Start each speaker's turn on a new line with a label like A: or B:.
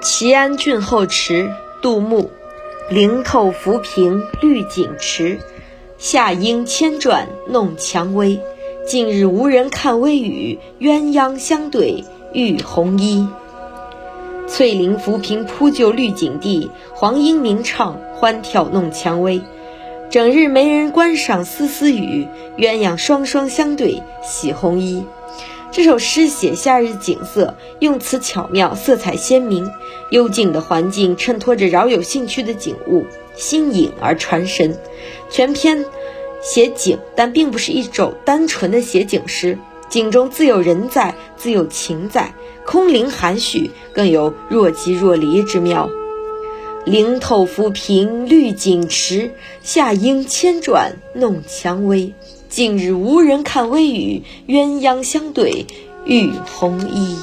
A: 齐安郡后池，杜牧。灵透浮萍绿锦池，夏莺千转弄蔷薇。近日无人看微雨，鸳鸯相对浴红衣。翠林浮萍铺就绿锦地，黄莺鸣唱欢跳弄蔷薇。整日没人观赏丝丝雨，鸳鸯双双相对洗红衣。这首诗写夏日景色，用词巧妙，色彩鲜明。幽静的环境衬托着饶有兴趣的景物，新颖而传神。全篇写景，但并不是一首单纯的写景诗。景中自有人在，自有情在，空灵含蓄，更有若即若离之妙。灵透浮萍绿锦池，夏莺千转弄蔷薇。近日无人看微雨，鸳鸯相对浴红衣。